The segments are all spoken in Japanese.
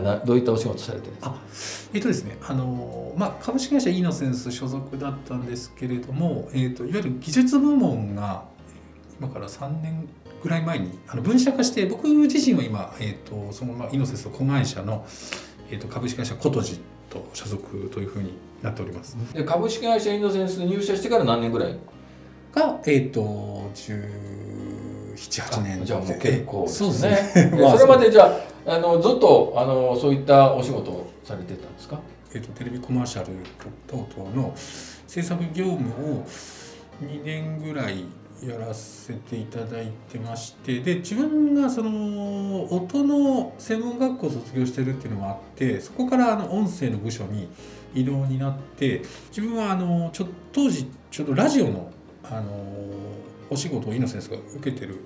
今どういったお仕事されてるんですか？えっとですねあの、まあ、株式会社イノセンス所属だったんですけれども、えっと、いわゆる技術部門が今から3年ぐらい前にあの分社化して僕自身は今、えっと、そのままイノセンスの子会社の、えっと、株式会社コトジと所属というふうになっております。で株式会社イノセンス入社してから何年ぐらい？が、えっと1718年じゃあもう結構そうですね。ねまあそれまでじゃああのずっとあのそういったお仕事をされてたんですか？えっとテレビコマーシャル等々の制作業務を2年ぐらいやらせていただいてましてで自分がその音の専門学校を卒業してるっていうのもあってそこからあの音声の部署に異動になって自分はあのちょ当時ちょうどラジオのあのお仕事をイノセンスが受けてる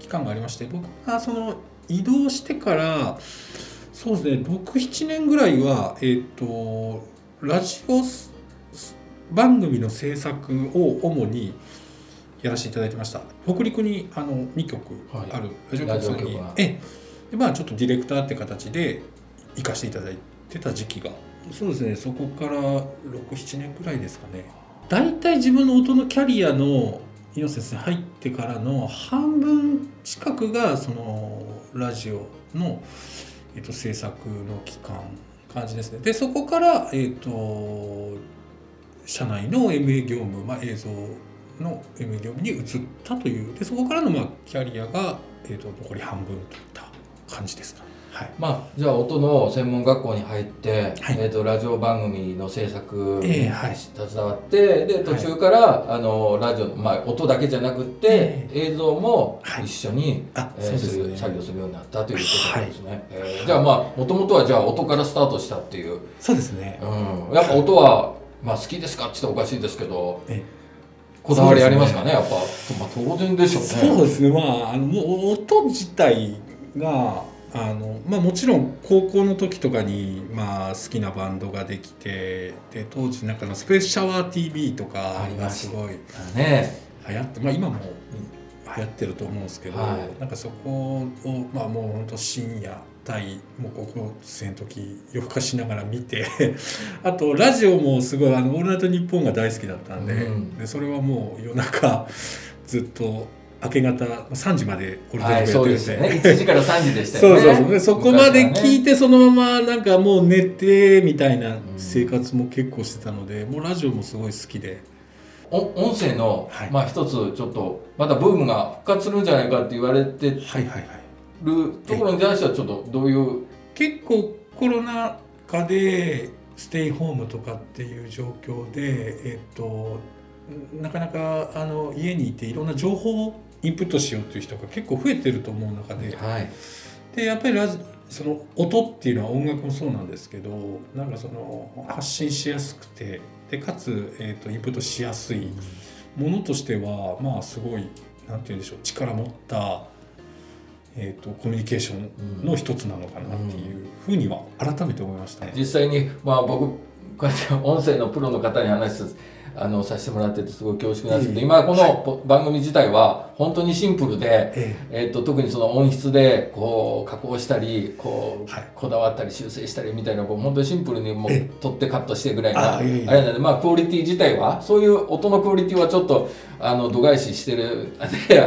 期間がありまして僕がその移動してからそうですね67年ぐらいはえっ、とラジオス番組の制作を主にやらせていただいてました。北陸にあの2局はい。ある。ラジオ局さんに、は。ええ。でまあちょっとディレクターって形で行かせていただいてた時期が。そうですね。そこから67年ぐらいですかね。大体自分の音のキャリアのイノセンスに入ってからの半分近くがそのラジオの、えっと、制作の期間感じですねでそこから、えっと、社内の MA 業務、まあ、映像の MA 業務に移ったというでそこからの、まあ、キャリアが、えっと、残り半分といった感じですかね。はい。まあじゃあ音の専門学校に入って、はい。えー、とラジオ番組の制作にええはい。携わって、で途中から、あのラジオ、まあ、音だけじゃなくって、映像もはい。一緒に、あえー作業するようになったということで。すね、えーじゃあまあもともとはじゃあ音からスタートしたっていう、そうですね。うん、やっぱ音は、まあ、好きですかって言ったらおかしいですけどえこだわりありますかね。やっぱ、まあ、当然でしょうね。そうですね。まああのもう音自体があの、まあ、もちろん高校の時とかに、まあ、好きなバンドができてで当時なんかのスペースシャワー TV とかがす。ごいね。流行って、まあ、今も流行ってると思うんですけど、はい。なんかそこを、まあ、もう本当深夜帯もう高校生の時夜更かしながら見て あとラジオもすごい「あのオールナイトニッポン」が大好きだったんで,、うん。でそれはもう夜中ずっと明け方3時までオールやってて、で。すよね。1時から3時でしたそうよね。そうそうでそこまで聞いててそのままなんかもう寝てみたいな生活も結構してたので、もうラジオもすごい好きで。音声の、はい。まあ一つちょっとまたブームが復活するんじゃないかって言われてるはいはいはい。ところに対してはちょっとどういう？結構コロナ禍でステイホームとかっていう状況で、えっとなかなかあの家にいていろんな情報をインプットしようっていう人が結構増えてると思う中ではいでやっぱりラジその音っていうのは音楽もそうなんですけどなんかその発信しやすくてでかつ、えっとインプットしやすいものとしてはまあすごいなんて言うんでしょう力持った、えっとコミュニケーションの一つなのかなっていうふうには改めて思いましたね。実際にまあ僕こうやって音声のプロの方に話すあのさせてもらっててすごい恐縮なんですけど、ええ。今このポ番組自体は本当にシンプルで、ええ。っと特にその音質でこう加工したりこう、はい。こだわったり修正したりみたいなこう本当にシンプルにもうえ取ってカットしてぐらいなあれなんでまあクオリティ自体はそういう音のクオリティはちょっとあの度外視してるあ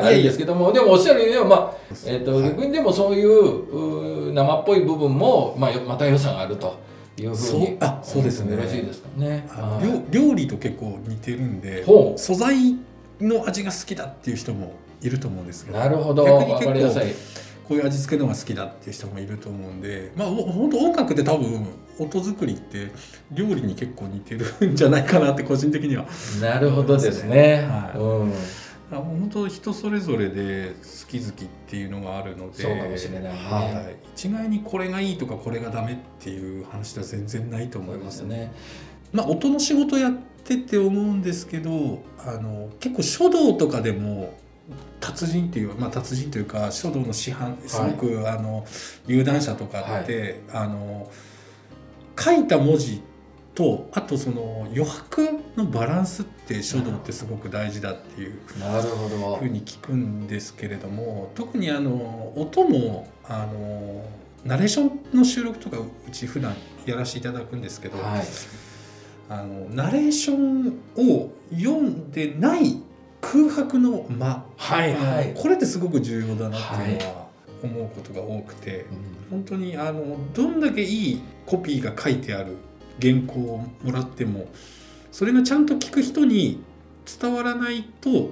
れですけどもでもおっしゃるようにはまあえっとはい。逆にでもそういうう生っぽい部分もまあまた良さがあるというふうそうにあそうですねよろしいですかね。料料理と結構似てるんで素材の味が好きだっていう人もいると思うんですけどなるほど逆にわかりやすい。こういう味付けのが好きだっていう人もいると思うんでまあお本当音楽って多分音作りって料理に結構似てるんじゃないかなって個人的にはなるほどですね。はいうんあ本当人それぞれで好き好きっていうのがあるので。そうかもしれないね。はい、一概にこれがいいとかこれがダメっていう話では全然ないと思いますね。ね。まあ、音の仕事やってて思うんですけどあの結構書道とかでも達人っていう、まあ、達人というか書道の師範すごく、あの有段者とかって、あの書いた文字とあとその余白のバランスって書道ってすごく大事だっていうふう。に聞くんですけれども特にあの音もあのナレーションの収録とかうち普段やらせていただくんですけど、はい。あのナレーションを読んでない空白の間、はいはい。これってすごく重要だなっていうのは思うことが多くて、本当にあのどんだけいいコピーが書いてある原稿をもらってもそれがちゃんと聞く人に伝わらないと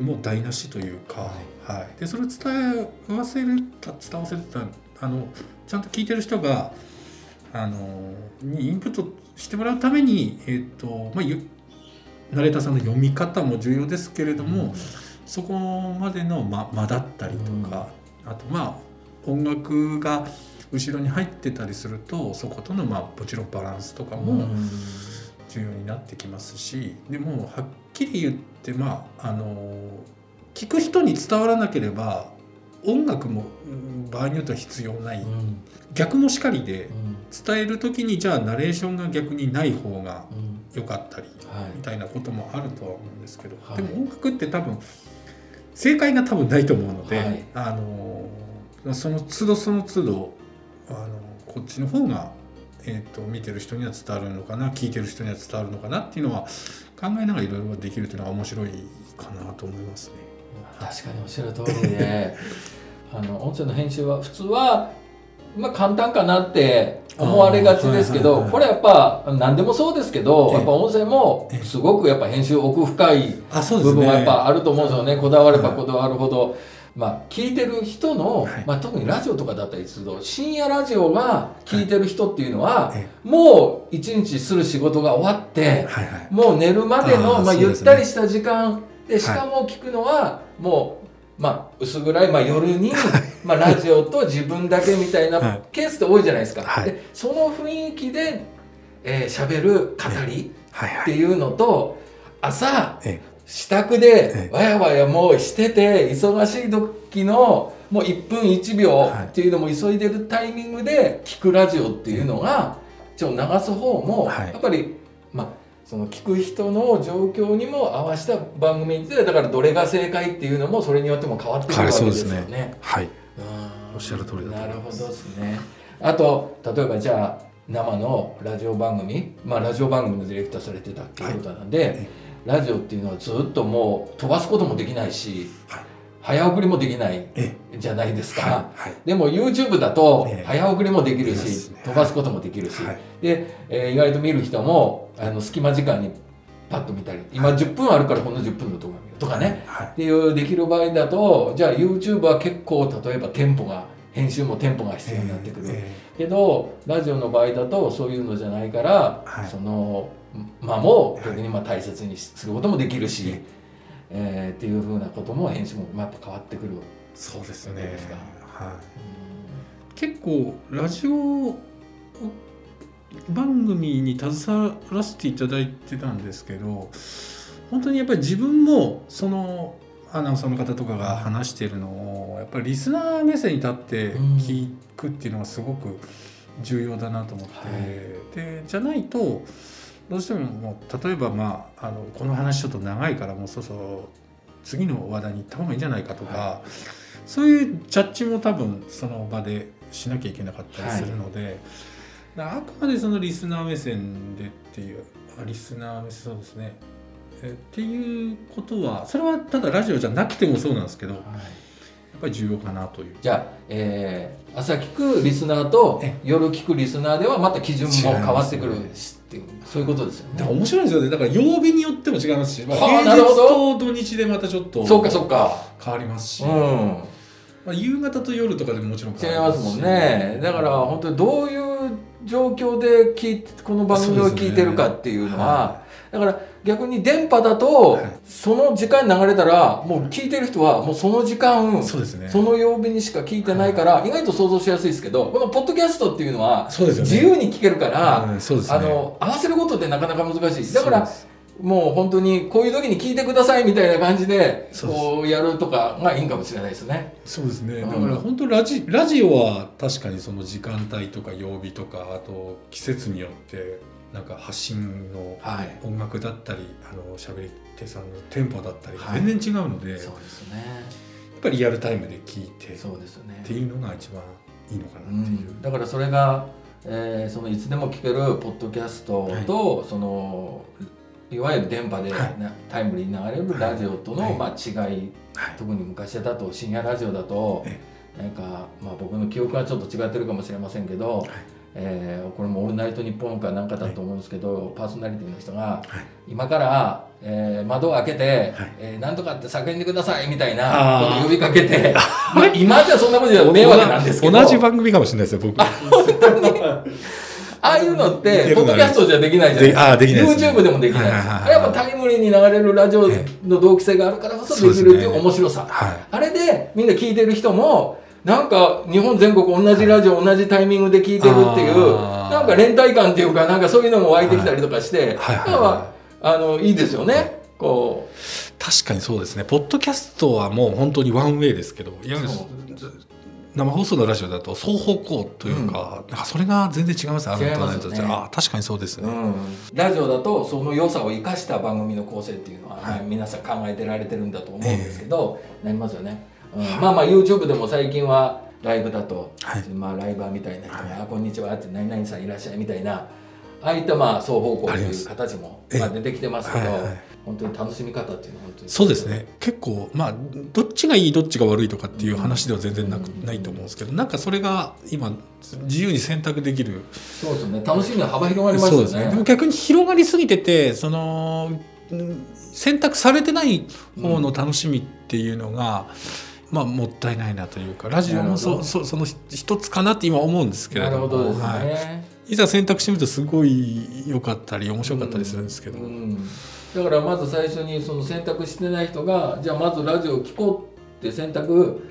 もう台無しというか、はい。でそれを伝えわせるた伝わせるたあのちゃんと聞いてる人があのにインプットしてもらうために、えっとまあ、ゆナレーターさんの読み方も重要ですけれども、そこまでの間間だったりとか、あとまあ音楽が後ろに入ってたりするとそことのまあもちろんバランスとかも重要になってきますしでもはっきり言ってまああの聞く人に伝わらなければ音楽もうん場合によっては必要ない。うん。逆もしかりでうん。伝える時にじゃあナレーションが逆にない方がうん。良かったりはい。みたいなこともあるとは思うんですけど、はい。でも音楽って多分正解が多分ないと思うので、はい。あのその都度その都度あのこっちの方が、えー、と見てる人には伝わるのかな聞いてる人には伝わるのかなっていうのは考えながらいろいろできるっていうのは面白いかなと思いますね。確かにおっしゃる通りで あの音声の編集は普通は、まあ、簡単かなって思われがちですけあーはいはいはい。どこれやっぱ何でもそうですけどええ。やっぱ音声もええ。すごくやっぱ編集奥深いあそう部分はやっぱあると思うんですよね。こだわればはいこだわるほど。まあ、聞いてる人の、はい。まあ、特にラジオとかだったりすると深夜ラジオが聞いてる人っていうのは、えもう一日する仕事が終わって、はいはい。もう寝るまでのまあ、ゆったりした時間でしかも聞くのはもう、まあ、薄暗い、まあ、夜に、まあ、ラジオと自分だけみたいはない。ケースって多いじゃないですか。はい。でその雰囲気でえー、喋る語りはいはい。っていうのと朝え支度でええ。わやわやもうしてて忙しい時のもう1分1秒はい。っていうのも急いでるタイミングで聞くラジオっていうのがちょっと流す方もはい。やっぱりまあその聞く人の状況にも合わせた番組でだからどれが正解っていうのもそれによっても変わってくるわけですよはいそうね。はい。うん。おっしゃる通りなるほどですね。あと例えばじゃあ生のラジオ番組まあラジオ番組のディレクターされてたっていうことなんで、えラジオっていうのはずっともう飛ばすこともできないし、はい。早送りもできないえじゃないですか。はいはい。でも YouTube だとええ。早送りもできるし、飛ばすこともできるし、はい。で、えー意外と見る人もあの隙間時間にパッと見たり今10分あるからこの10分の動画見るとかね、はい。っていうできる場合だとじゃあ YouTube は結構例えばテンポが編集もテンポが必要になってくる、え。けどラジオの場合だとそういうのじゃないから、はい。その間も逆にまあ大切にすることもできるし、ええーっていうふうなことも編集もまあやっぱ変わってくる。そうですね。そうですかはい。結構ラジオ番組に携わらせていただいてたんですけど本当にやっぱり自分もそのアナウンサーの方とかが話しているのをやっぱりリスナー目線に立って聞くっていうのがすごく重要だなと思って、はい。でじゃないとどうしてももう例えば、まあ、あのこの話ちょっと長いからもうそろそろ次の話題に行った方がいいんじゃないかとか、はそういうジャッジも多分その場でしなきゃいけなかったりするので、だからあくまでそのリスナー目線でっていうあリスナー目線そうですね。えっていうことはそれはただラジオじゃなくてもそうなんですけどやっぱり重要かなという。じゃあ、えー朝聞くリスナーとえ夜聞くリスナーではまた基準も変わってくるっていうそういうことですよだからね。面白いんですよねだから曜日によっても違いますし、まあ、はあ平日と土日でまたちょっとそうかそうか。変わりますし、うん。まあ、夕方と夜とかでももちろん違い変わりしますもんね。だから本当にどういう状況で聞いてこの番組を聞いてるかっていうのは、だから逆に電波だと、はい。その時間に流れたらもう聞いてる人はもうその時間そうですね。その曜日にしか聞いてないから、意外と想像しやすいですけどこのポッドキャストっていうのはそうです自由に聞けるから、うんそうですね。あの合わせることってなかなか難しい。だからもう本当にこういう時に聞いてくださいみたいな感じでこうやるとかがいいんかもしれないですね。そうですね、うん。だから本当ラジラジオは確かにその時間帯とか曜日とかあと季節によってなんか発信のはい。音楽だったりあの喋り手さんのテンポだったりはい。全然違うので、やっそうですね。ぱりリアルタイムで聞いてっそうですね。て。いうのが一番いいのかうなっていう、ん、だからそれが、えーそのいつでも聞けるポッドキャストと、そのいわゆる電波で、はい。なタイムリーに流れるラジオとの、はい。まあ、違い。はい。特に昔だと深夜ラジオだとえなんか、まあ、僕の記憶はちょっと違ってるかもしれませんけど、えーこれも「オールナイトニッポン」かなんかだと思うんですけど、パーソナリティの人がはい今から、えー窓を開けて、はい。えーなんとかって叫んでくださいみたいなことを呼びかけて まあ今じゃそんなことじゃ迷惑なんですけど。同じ番組かもしれないですよ僕。ああいうのっ似てポッドキャストじゃできないじゃないですか。ででで YouTube でもできない。やっぱタイムリーに流れるラジオの同期性があるからこそできるっていう面白さ。はい。あれでみんな聞いてる人も、なんか日本全国同じラジオ同じタイミングで聞いてるっていう、なんか連帯感っていうか、なんかそういうのも湧いてきたりとかして、はいはいはいなんかあの、いいですよね。こ確かにそうですね。ポッドキャストはもう本当にワンウェイですけど生放送のラジオだと双方向というか,、なんかそれが全然違いますね。あ確かにそうですう、ね、うん、ラジオだとその良さを生かした番組の構成っていうのは、はい。まあ皆さん考えてられてるんだと思うんですけど、なりますよね、うん。まあまあ YouTube でも最近はライブだと、はい。まあ、ライバーみたいな人が「はい。あこんにちは」って「何々さんいらっしゃい」みたいなああいったまあ双方向という形もええ。まあ出てきてますけど、はいはい。本当に楽しみ方っていうのは本当に。そうですね。結構まあどっちがいいどっちが悪いとかっていう話では全然なく、うん。ないと思うんですけどなんかそれが今自由に選択できる。そうですね。楽しみは幅広がりますよそうですね。でも逆に広がりすぎててそのうん選択されてない方の楽しみっていうのが、まあもったいないなというかラジオもそそその一つかなって今思うんですけれなどもどね、はい、いざ選択してみるとすごい良かったり面白かったりするんですけど、うん。だからまず最初にその選択してない人がじゃあまずラジオを聴こうって選択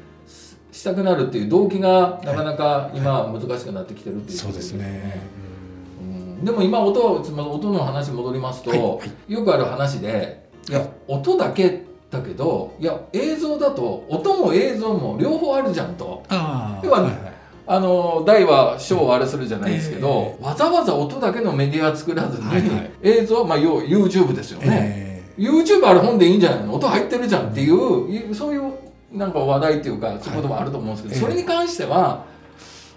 したくなるっていう動機がなかなか今難しくなってきてるっていうことそうですね。うん。でも今音つまり音の話戻りますと、はい。はい。よくある話でいや音だけだけどいや映像だと音も映像も両方あるじゃんと。要ははいはい。あの大は小をあれするじゃないですけど、えわざわざ音だけのメディア作らずに、はいはい。映像は、まあ、要 YouTube ですよね、え YouTube ある本でいいんじゃないの？音入ってるじゃんっていう、いそういうなんか話題っていうかそういうこともあると思うんですけど、はいそれに関しては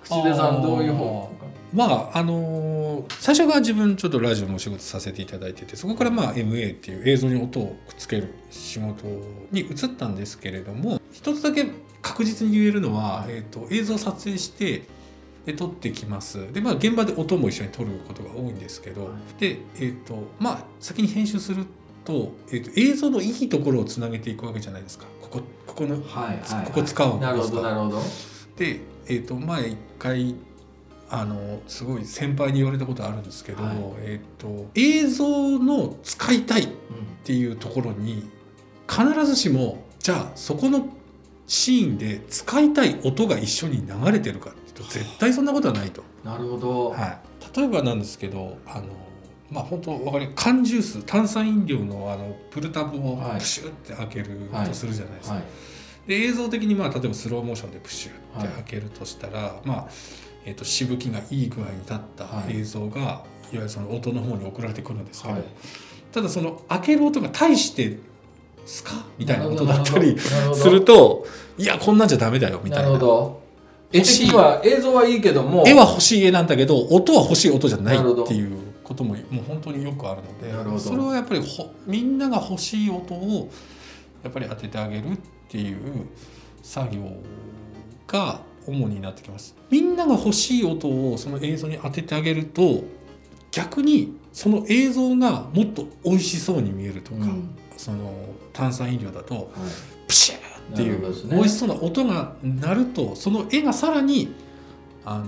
口出さんどういう方ーまああのー最初が自分ちょっとラジオのお仕事させていただいててそこからまあ MA っていう映像に音をくっつける仕事に移ったんですけれども一つだけ確実に言えるのは、えー、と映像を撮影してで撮ってきます。でまあ現場で音も一緒に撮ることが多いんですけど、はいでえっ、とまあ先に編集すると,、えー、と映像のいいところをつなげていくわけじゃないですか。ここここの、はいはいここ使うんなるほどなるほど。で、えー、と前一回あのすごい先輩に言われたことあるんですけど、はい。えー、と映像の使いたいっていうところに必ずしもじゃあそこのシーンで使いたい音が一緒に流れてるかっていうと絶対そんなことはないと。なるほど、はい、例えばなんですけどあのまあ本当わかる缶ジュース炭酸飲料のあのプルタブをはい。プシュって開けるはいとするじゃないですか。はい。で映像的にまあ例えばスローモーションでプシュって開けるとしたら、まあえー、としぶきがいい具合に立ったはい。映像が、い、わゆるその音の方に送られてくるんですけど、はい。ただその開ける音が大して「スカ」みたいな音だったりするといやこんなんじゃダメだよみたな。いな。ど。絵は映像はいいけども絵は欲しい絵なんだけど音は欲しい音じゃないっていうことももう本当によくあるのでそれはやっぱりほみんなが欲しい音をやっぱり当ててあげるっていう作業が主になってきます。みんなが欲しい音をその映像に当ててあげると逆にその映像がもっと美味しそうに見えるとか、うん。その炭酸飲料だとはい。プシューっていう美味しそうな音が鳴るとその絵がさらにあの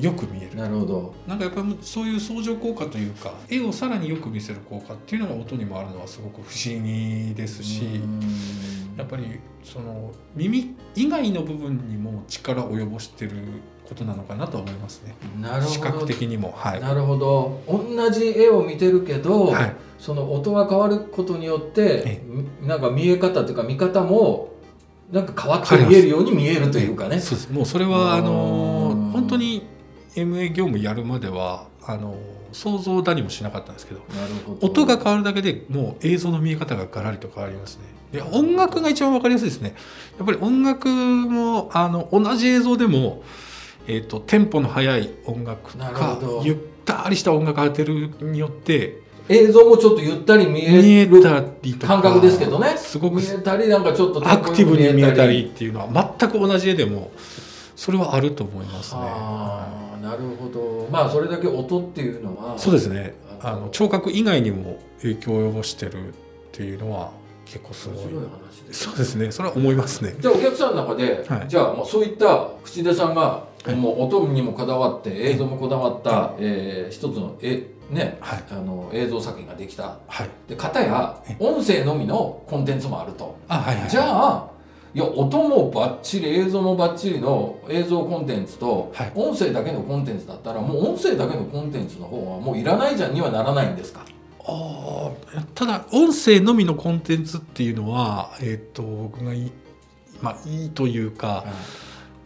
よく見える。なるほど。なんかやっぱりそういう相乗効果というか絵をさらによく見せる効果っていうのが音にもあるのはすごく不思議ですしうんやっぱりその耳以外の部分にも力を及ぼしてることなのかなとは思いますね。なるほど。視覚的にも。はい、なるほど。同じ絵を見てるけど、はい。その音が変わることによってなんか見え方というか見方もなんか変わって見えるように見えるというかね。そうです。もうそれはあのうん本当に MA 業務やるまではあの想像だにもしなかったんですけど音が変わるだけでもう映像の見え方がガラリと変わりますね。で音楽が一番わかりやすいですね。やっぱり音楽もあの同じ映像でもえー、とテンポの速い音楽かゆったりした音楽が当てるによって映像もちょっとゆったり見見ええる感覚ですけどね。すごく見えたりなんかちょっとアクティブに見えたりっていうのは全く同じ絵でもそれはあると思いますね。なるほど。まあそれだけ音っていうのはそうですね。あの聴覚以外にも影響を及ぼしてるっていうのは結構すごい。話ですそうですね。それは思いますね。じゃあお客さんの中で、はい。じゃあもうそういった口出さんが、い。もう音にもこだわって映像もこだわった、えー一つのえねはい。あの映像作品ができた。はい。で片やえ。音声のみのコンテンツもあると。あはいはい。じゃあいや音もバッチリ映像もバッチリの映像コンテンツと、はい。音声だけのコンテンツだったらもう音声だけのコンテンツの方はもういらないじゃんにはならないんですか？あーただ音声のみのコンテンツっていうのは、えー、と僕がいい,、まあ、いいというか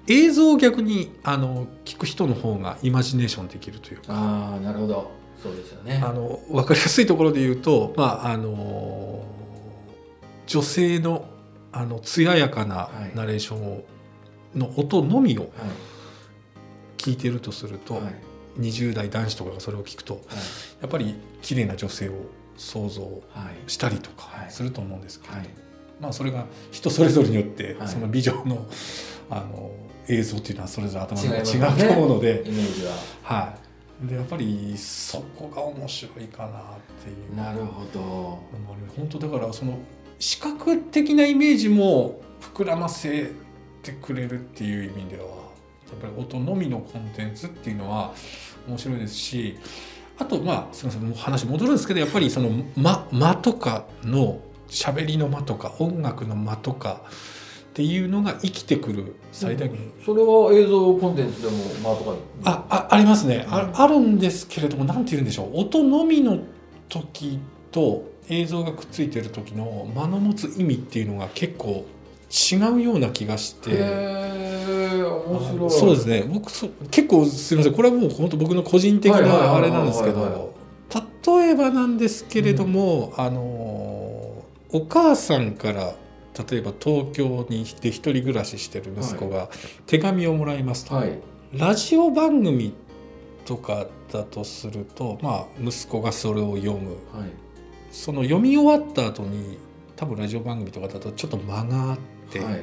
映像を逆にあの聞く人の方がイマジネーションできるというか。ああなるほど。そうですよね。あの分かりやすいところで言うと、まあ、あの女性のあの艶やかなはい。ナレーションをの音のみをはい。聞いてるとすると、はい。はい20代男子とかがそれを聞くとやっぱり綺麗な女性を想像はい。したりとかはい。すると思うんですけど、はい。まあそれが人それぞれによって、はい。そのビジョンのあの映像っていうのはそれぞれ頭の違うと思うので、イメージは。はい、でやっぱりそこが面白いかなっていう。なるほど。本当だからその視覚的なイメージも膨らませてくれるっていう意味ではやっぱり音のみのコンテンツっていうのは面白いですしあとまあすみませんもう話戻るんですけどやっぱりその間間とかの喋りの間とか音楽の間とかっていうのが生きてくる最大限、それは映像コンテンツでもまあとかああありますね、あうん。あるんですけれども何て言うんでしょう。音のみの時と映像がくっついてる時の間の持つ意味っていうのが結構違うような気がして。面白い。そうですね。僕そ結構すみません。これはもう本当僕の個人的なあれなんですけど例えばなんですけれども、あのお母さんから例えば東京にで一人暮らししてる息子が手紙をもらいますと、はい。ラジオ番組とかだとすると、まあ、息子がそれを読む。はいその読み終わった後に多分ラジオ番組とかだとちょっと間があって、はい。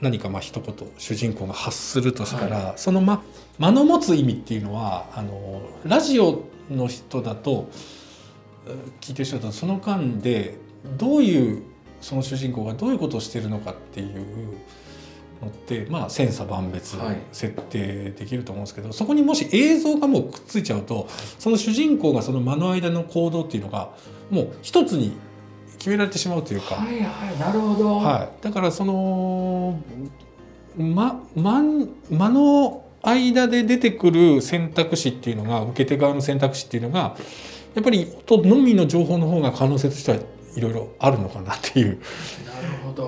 何かまあ一言主人公が発するとしたら、はその間間の持つ意味っていうのはあのラジオの人だとえー聞いてる人だとその間でどういうその主人公がどういうことをしてるのかっていうのってまあ千差万別はい。設定できると思うんですけど、そこにもし映像がもうくっついちゃうとその主人公がその間の間の行動っていうのがもう一つに決められてしまうというか。はいはいなるほど。はい、だからそのま間間の間で出てくる選択肢っていうのが受け手側の選択肢っていうのがやっぱり音のみの情報の方が可能性としてはいろいろあるのかなっていう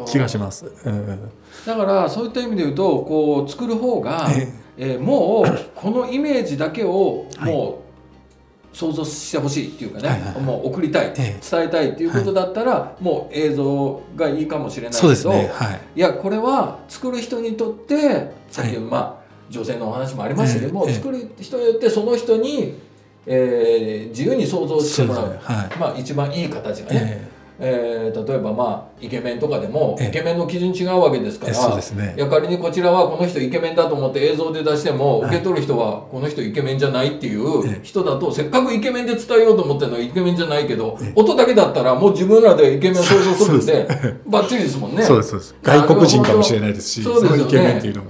気がします。うんだからそういった意味で言うとこう作る方が、ええ。ーもうこのイメージだけをはい。もう想像してほしいっていうかね、はいはいはい。もう送りたい、え伝えたいっていうことだったら、もう映像がいいかもしれないけどね。はい。いやこれは作る人にとってさっき、はいまあ女性のお話もありましたけども、ええ。作る人によってその人に、えー自由に想像してもらう。はい。まあ一番いい形がね、ええー例えばまあイケメンとかでも、ええイケメンの基準違うわけですからえそうですねい。や仮にこちらはこの人イケメンだと思って映像で出しても、はい受け取る人はこの人イケメンじゃないっていうええ人だとせっかくイケメンで伝えようと思ってるのはイケメンじゃないけど、ええ音だけだったらもう自分らでイケメンを想像するんで バッチリですもんね。そうですそうです。外国人かもしれないですし、そうですよねのイケメンっていうのが。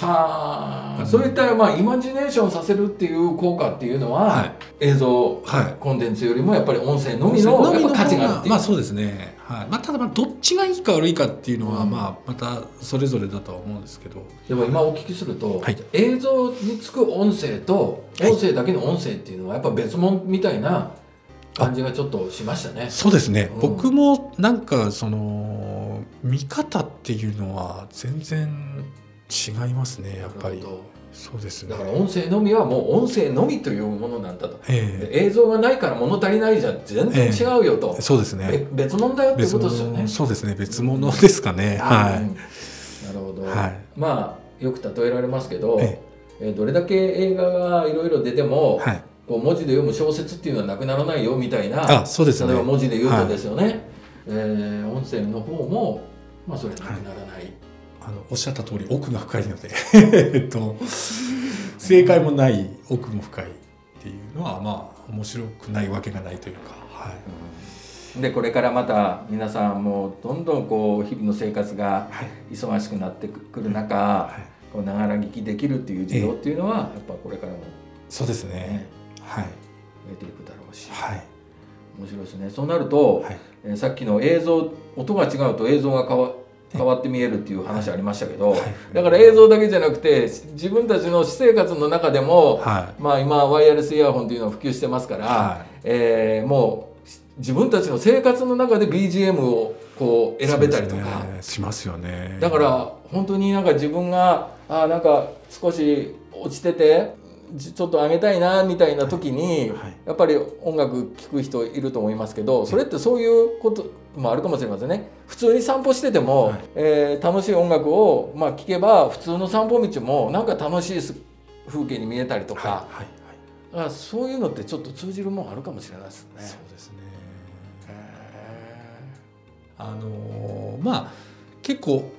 はあ、うんそういったまあイマジネーションさせるっていう効果っていうのは、はい映像、はいコンテンツよりもやっぱり音声のみの価値があるっていう。まあそうですね。はい。まあただまあどっちがいいか悪いかっていうのは、うんまあまたそれぞれだとは思うんですけど。でも今お聞きすると、はい映像につく音声とはい音声だけの音声っていうのはやっぱ別物みたいな感じがちょっとしましたね。そうですね、うん僕もなんかその見方っていうのは全然違いますねやっぱり。そうですね。どだから音声のみはもう音声のみというものなんだと。えで映像がないから物足りないじゃ全然違うよと。え。そうですべね別物だよってことですよね。物。そうですね。別物ですかね、はうんなるほど。はい。まあよく例えられますけど、ええ。ーどれだけ映画がいろいろ出ても、はい。こう文字で読む小説っていうのはなくならないよみたいなあそうですね。例えば文字で言うとですよね、えー音声の方も、まあ、それなくならない、あのおっしゃった通り奥が深いので えっと正解もない奥も深いっていうのはまあ面白くないわけがないというか、はい、でこれからまた皆さんもどんどんこう日々の生活がはい。忙しくなってくる中、はい、こうながら聞きできるっていう需要っていうのは、やっぱこれからも、そうですね。ね、はい。増えていくだろうし、はい。面白いですね。そうなると、はい。えーさっきの映像音が違うと映像が変わ変わって見えるっていう話ありましたけど、はい。だから映像だけじゃなくて自分たちの私生活の中でも、はい。まあ今ワイヤレスイヤホンっていうのが普及してますから、はい。えーもう自分たちの生活の中で BGM をこう選べたりとか、ね。しますよね。だから本当になんか自分があーなんか少し落ちててじちょっと上げたいなみたいな時に、はい。やっぱり音楽聴く人いると思いますけどそれってそういうこともあるかもしれませんね。普通に散歩してても、はい。えー楽しい音楽を、まあ、聴けば普通の散歩道もなんか楽しいす風景に見えたりとか、はいはいはい。だからそういうのってちょっと通じるもんあるかもしれないですね。そうですね。へあのーまあ結構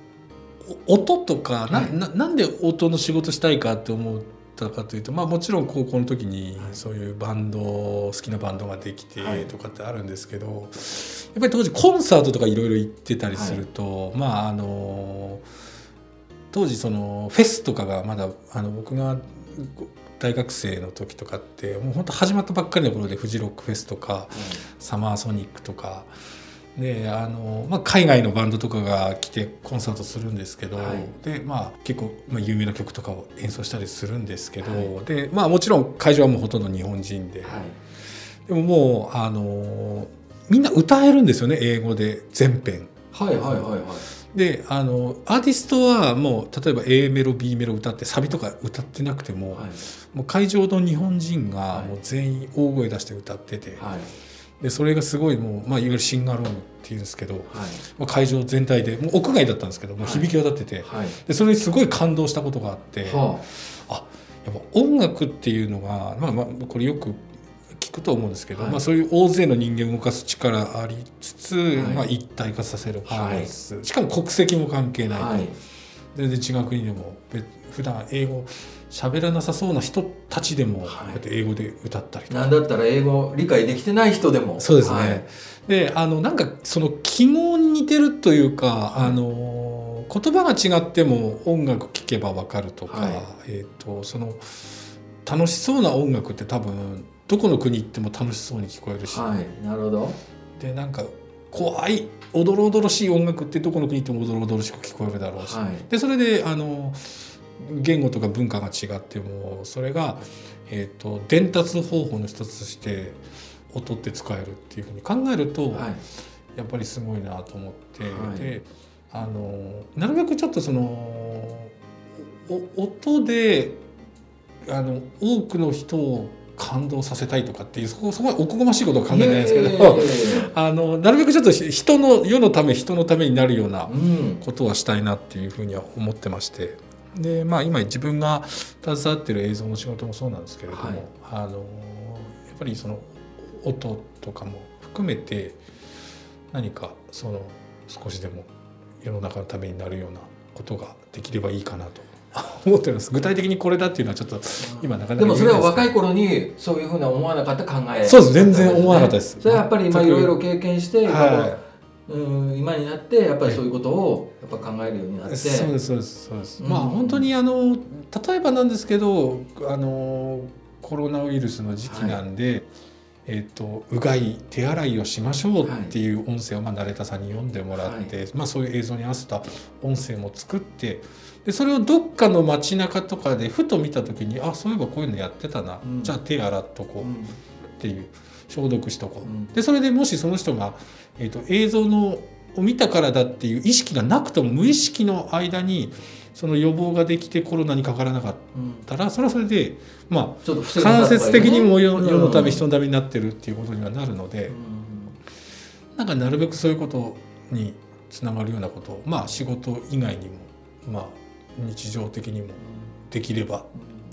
お音とかな,、ななんで音の仕事したいかって思ったかというと、まあ、もちろん高校の時にそういうバンド好きなバンドができてはい。とかってあるんですけど、やっぱり当時コンサートとかいろいろ行ってたりすると、まああの当時そのフェスとかがまだあの僕が大学生の時とかってもう本当始まったばっかりの頃でフジロックフェスとかサマーソニックとかであの、まあ、海外のバンドとかが来てコンサートするんですけど、はい。でまあ、結構、まあ、有名な曲とかを演奏したりするんですけど、はい。でまあ、もちろん会場はもうほとんど日本人で、はい。でももうあのみんな歌えるんですよね英語で全編。はいはいはいはい。であのアーティストはもう例えば A メロ B メロ歌ってサビとか歌ってなくても,、はい。もう会場の日本人がはい。もう全員大声出して歌ってて、はいでそれがすごいもう、まあ、いわゆるシンガロームっていうんですけど、はい。まあ、会場全体でもう屋外だったんですけどもう響き渡ってて、はい。でそれにすごい感動したことがあって、はやっぱ音楽っていうのが、まあ、まあこれよく聞くと思うんですけど、はい。まあ、そういう大勢の人間を動かす力ありつつ、い。まあ、一体化させるパフォーマンス、しかも国籍も関係ないと、あはい。全然違う国でも別普段英語喋らなさそうな人たちでも、こうやって英語で歌ったりとか。なんだったら英語理解できてない人でも。そうですね。はい。で、あのなんかその記号に似てるというか、はい。あの言葉が違っても音楽聴けばわかるとか、はい。えっ、とその楽しそうな音楽って多分どこの国行っても楽しそうに聞こえるし、はい。なるほど。でなんか怖いおどろおどろしい音楽ってどこの国行ってもおどろおどろしく聞こえるだろうし、はい。でそれであの言語とか文化が違ってもそれが、えー、と伝達方法の一つとして音って使えるっていうふうに考えると、はい。やっぱりすごいなと思って、はい。であのなるべくちょっとそのお音であの多くの人を感動させたいとかっていうそこそこはおこがましいことは考えてないんですけど、あのなるべくちょっと人の世のため人のためになるようなうん。ことはしたいなっていうふうには思ってましてでまあ今自分が携わってる映像の仕事もそうなんですけれども、はい。あのやっぱりその音とかも含めて何かその少しでも世の中のためになるようなことができればいいかなと 思ってます。具体的にこれだっていうのはちょっと今なかなかでもそれは若いい頃にそういうふうな思わなかった考え。そうです。全然思わなかったです。それはやっぱり今いろいろ経験して、はうん今になってやっぱりそういうことをやっぱ考えるようになって、いそうですそうですそうです、うん。まあ本当にあの例えばなんですけどあのコロナウイルスの時期なんで、えっ、とうがい手洗いをしましょうっていう音声をまあナレーターさんに読んでもらって、まあそういう映像に合わせた音声も作ってでそれをどっかの街中とかでふと見た時にあそういえばこういうのやってたな、うん。じゃあ手洗っとこう。っうんていう消毒しとこう、うん。でそれでもしその人が、えー、と映像のを見たからだっていう意識がなくとも無意識の間にその予防ができてコロナにかからなかっうん。たらそれはそれでまあ間接的にも世のため人のためになってるっていうことにはなるので、うん。なんかなるべくそういうことにつながるようなことをまあ仕事以外にもまあ日常的にもできれば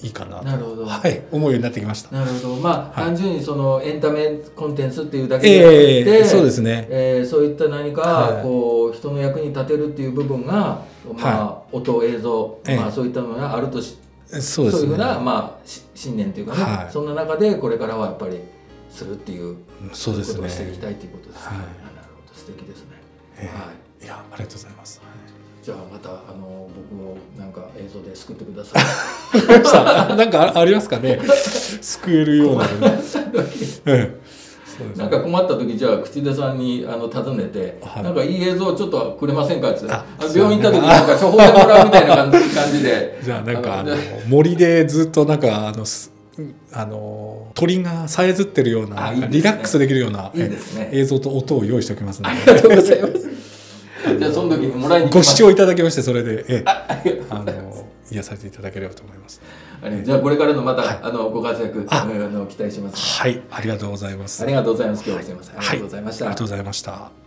いいかなと。なるほど。はい、思うようになってきました。なるほど。まあ、はい。単純にそのエンタメコンテンツっていうだけじゃなくて、ええそうですね。えーそういった何か、はい。こう人の役に立てるっていう部分が、まあ音映像、ええ。まあ、そういったのがあるとしそうですね。いうふうな、まあ、し信念というかね、はい。そんな中でこれからはやっぱりするっていうそうですね。ことをしていきたいということですね。はい。なるほど。素敵ですね。ええ。はい。いや、ありがとうございます。じゃあまたあの僕をなんか映像で救ってください。なんかあありますかね？救えるような。ね。なんか困った時じゃあ口出さんにあの尋ねて、はい。なんかいい映像ちょっとくれませんかって。病院行った時になんか処方でもらうみたいな感じで。じゃあなんかあの森でずっとなんかあのすあの鳥がさえずってるようなね。リラックスできるようなねえ映像と音を用意しておきますのあでりがとうございます。じゃあその時にもらいに来ご視聴いただきましてそれでええあ。の癒されていただければと思いますじゃあこれからのまた、はいあのご活躍ああの期待します。はいありがとうございますありがとうございます。今日はすみません。ありがはいとうございました。ありがとうございました